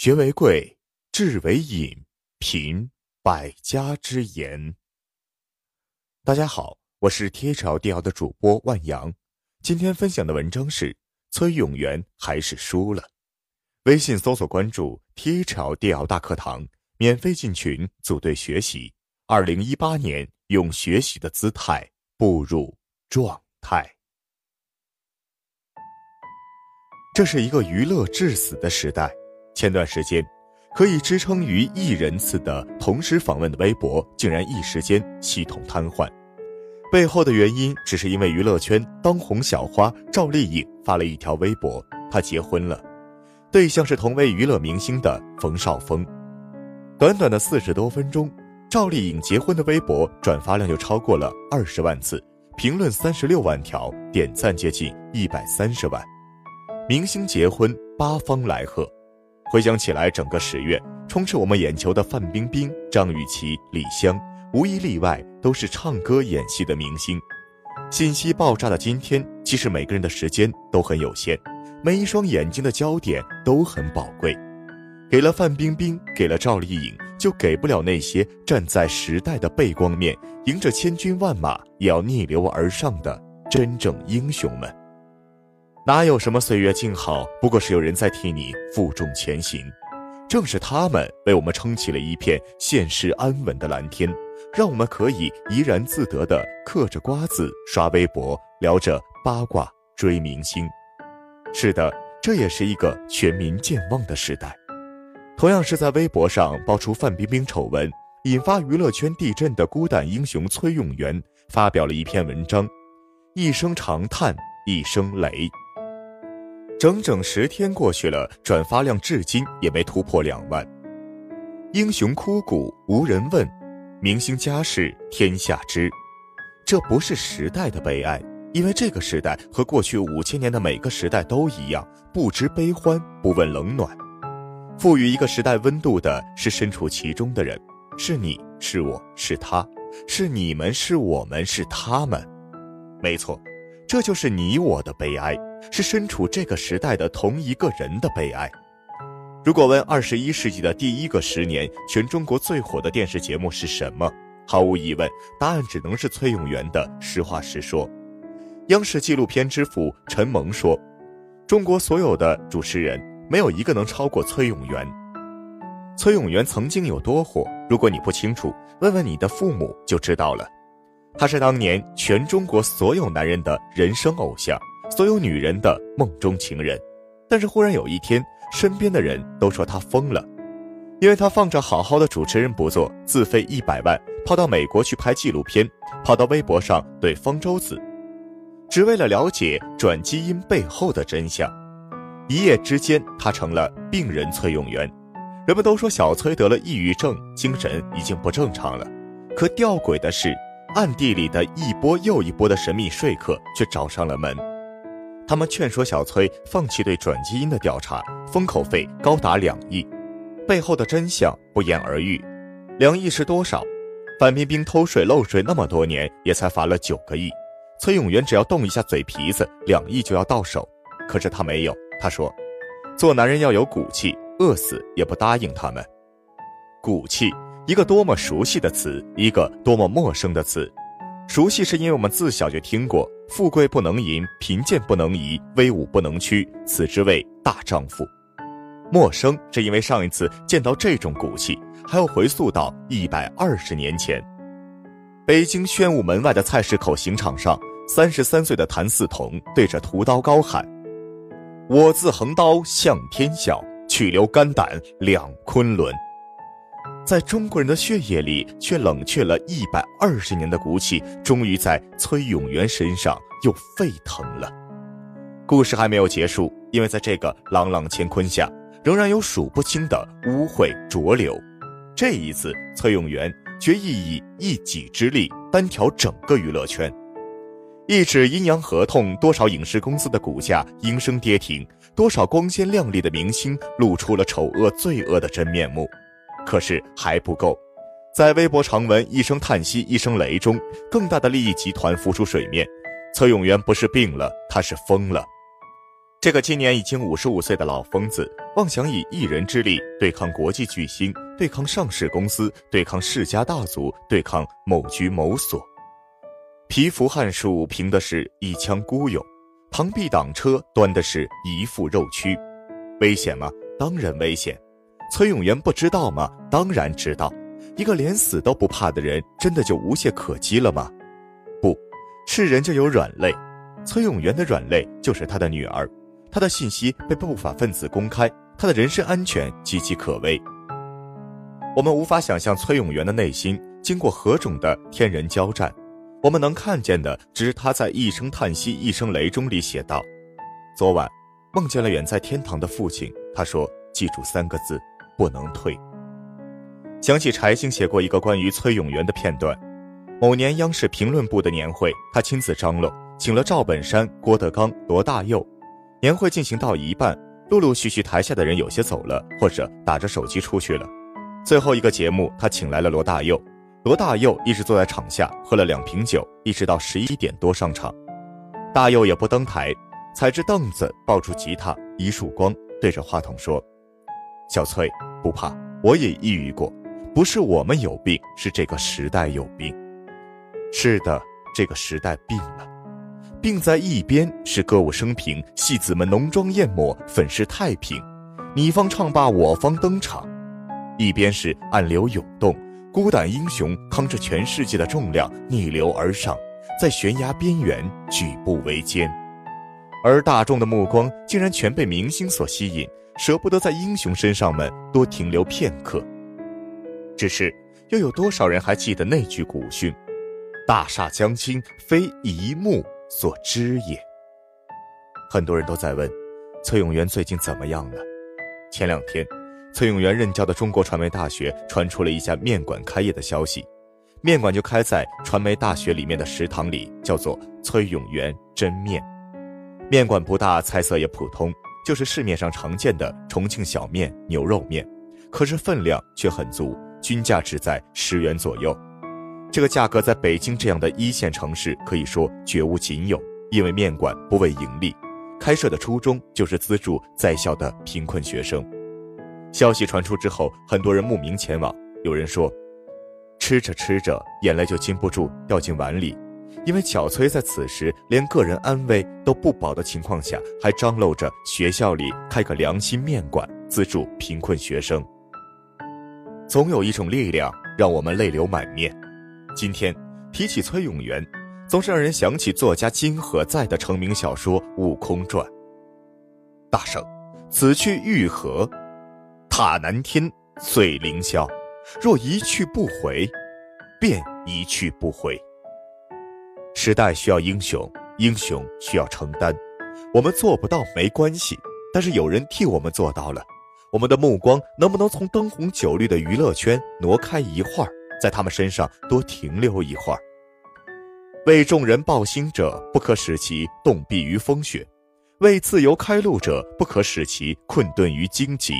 学为贵，智为引，品百家之言。大家好，我是 T H L D L 的主播万阳，今天分享的文章是崔永元还是输了。微信搜索关注 T H L D L 大课堂，免费进群组队学习。二零一八年，用学习的姿态步入状态。这是一个娱乐至死的时代。前段时间，可以支撑于亿人次的同时访问的微博，竟然一时间系统瘫痪。背后的原因，只是因为娱乐圈当红小花赵丽颖发了一条微博，她结婚了，对象是同为娱乐明星的冯绍峰。短短的四十多分钟，赵丽颖结婚的微博转发量就超过了二十万次，评论三十六万条，点赞接近一百三十万。明星结婚，八方来贺。回想起来，整个十月充斥我们眼球的范冰冰、张雨绮、李湘，无一例外都是唱歌演戏的明星。信息爆炸的今天，其实每个人的时间都很有限，每一双眼睛的焦点都很宝贵。给了范冰冰，给了赵丽颖，就给不了那些站在时代的背光面，迎着千军万马也要逆流而上的真正英雄们。哪有什么岁月静好，不过是有人在替你负重前行。正是他们为我们撑起了一片现实安稳的蓝天，让我们可以怡然自得地嗑着瓜子刷微博，聊着八卦追明星。是的，这也是一个全民健忘的时代。同样是在微博上爆出范冰冰丑闻，引发娱乐圈地震的孤胆英雄崔永元发表了一篇文章：一声长叹，一声雷。整整十天过去了，转发量至今也没突破两万。英雄枯骨无人问，明星家事天下知。这不是时代的悲哀，因为这个时代和过去五千年的每个时代都一样，不知悲欢，不问冷暖。赋予一个时代温度的是身处其中的人，是你是我是他，是你们是我们是他们。没错，这就是你我的悲哀。是身处这个时代的同一个人的悲哀。如果问二十一世纪的第一个十年全中国最火的电视节目是什么，毫无疑问，答案只能是崔永元的《实话实说》。央视纪录片之父陈萌说：“中国所有的主持人，没有一个能超过崔永元。崔永元曾经有多火，如果你不清楚，问问你的父母就知道了。他是当年全中国所有男人的人生偶像。”所有女人的梦中情人，但是忽然有一天，身边的人都说他疯了，因为他放着好好的主持人不做，自费一百万跑到美国去拍纪录片，跑到微博上怼方舟子，只为了了解转基因背后的真相。一夜之间，他成了病人崔永元。人们都说小崔得了抑郁症，精神已经不正常了。可吊诡的是，暗地里的一波又一波的神秘说客却找上了门。他们劝说小崔放弃对转基因的调查，封口费高达两亿，背后的真相不言而喻。两亿是多少？范冰冰偷税漏税那么多年，也才罚了九个亿。崔永元只要动一下嘴皮子，两亿就要到手。可是他没有，他说：“做男人要有骨气，饿死也不答应他们。”骨气，一个多么熟悉的词，一个多么陌生的词。熟悉是因为我们自小就听过。富贵不能淫，贫贱不能移，威武不能屈，此之谓大丈夫。陌生是因为上一次见到这种骨气，还要回溯到一百二十年前。北京宣武门外的菜市口刑场上，三十三岁的谭嗣同对着屠刀高喊：“我自横刀向天笑，去留肝胆两昆仑。”在中国人的血液里，却冷却了一百二十年的骨气，终于在崔永元身上又沸腾了。故事还没有结束，因为在这个朗朗乾坤下，仍然有数不清的污秽浊流。这一次，崔永元决意以一己之力单挑整个娱乐圈。一纸阴阳合同，多少影视公司的股价应声跌停，多少光鲜亮丽的明星露出了丑恶罪恶的真面目。可是还不够，在微博长文一声叹息一声雷中，更大的利益集团浮出水面。崔永元不是病了，他是疯了。这个今年已经五十五岁的老疯子，妄想以一人之力对抗国际巨星，对抗上市公司，对抗世家大族，对抗某局某所。蚍蜉撼树凭的是一腔孤勇，螳臂挡车端的是一副肉躯。危险吗？当然危险。崔永元不知道吗？当然知道。一个连死都不怕的人，真的就无懈可击了吗？不是人就有软肋。崔永元的软肋就是他的女儿。他的信息被不法分子公开，他的人身安全岌岌可危。我们无法想象崔永元的内心经过何种的天人交战，我们能看见的只是他在一声叹息一声雷中里写道：“昨晚梦见了远在天堂的父亲，他说记住三个字，不能退。”想起柴静写过一个关于崔永元的片段，某年央视评论部的年会，他亲自张罗，请了赵本山、郭德纲、罗大佑。年会进行到一半，陆陆续续台下的人有些走了，或者打着手机出去了。最后一个节目，他请来了罗大佑。罗大佑一直坐在场下，喝了两瓶酒，一直到十一点多上场。大佑也不登台，踩着凳子，抱住吉他，一束光，对着话筒说：“小翠，不怕，我也抑郁过，不是我们有病，是这个时代有病。是的，这个时代病了。”病在一边是歌舞升平，戏子们浓妆艳抹，粉饰太平，你方唱罢我方登场；一边是暗流涌动，孤胆英雄扛着全世界的重量逆流而上，在悬崖边缘举步维艰，而大众的目光竟然全被明星所吸引，舍不得在英雄身上们多停留片刻。只是，又有多少人还记得那句古训：“大厦将倾，非一木。”所知也。很多人都在问，崔永元最近怎么样了？前两天，崔永元任教的中国传媒大学传出了一家面馆开业的消息，面馆就开在传媒大学里面的食堂里，叫做崔永元真面。面馆不大，菜色也普通，就是市面上常见的重庆小面、牛肉面，可是分量却很足，均价只在十元左右。这个价格在北京这样的一线城市可以说绝无仅有，因为面馆不为盈利，开设的初衷就是资助在校的贫困学生。消息传出之后，很多人慕名前往。有人说，吃着吃着，眼泪就禁不住掉进碗里，因为小崔在此时连个人安危都不保的情况下，还张罗着学校里开个良心面馆，资助贫困学生。总有一种力量让我们泪流满面。今天提起崔永元，总是让人想起作家金河在的成名小说《悟空传》。大圣，此去欲何？塔南天，碎凌霄。若一去不回，便一去不回。时代需要英雄，英雄需要承担。我们做不到没关系，但是有人替我们做到了。我们的目光能不能从灯红酒绿的娱乐圈挪开一会儿？在他们身上多停留一会儿。为众人抱薪者，不可使其冻毙于风雪；为自由开路者，不可使其困顿于荆棘。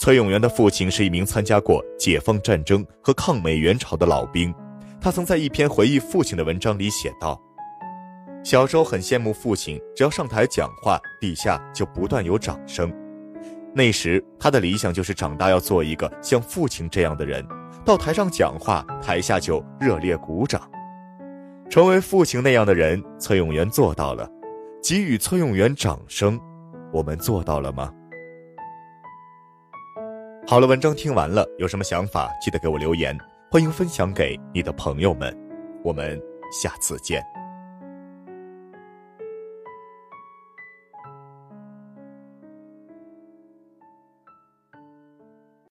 崔永元的父亲是一名参加过解放战争和抗美援朝的老兵，他曾在一篇回忆父亲的文章里写道：“小时候很羡慕父亲，只要上台讲话，底下就不断有掌声。那时他的理想就是长大要做一个像父亲这样的人。”到台上讲话，台下就热烈鼓掌。成为父亲那样的人，崔永元做到了。给予崔永元掌声，我们做到了吗？好了，文章听完了，有什么想法记得给我留言，欢迎分享给你的朋友们。我们下次见。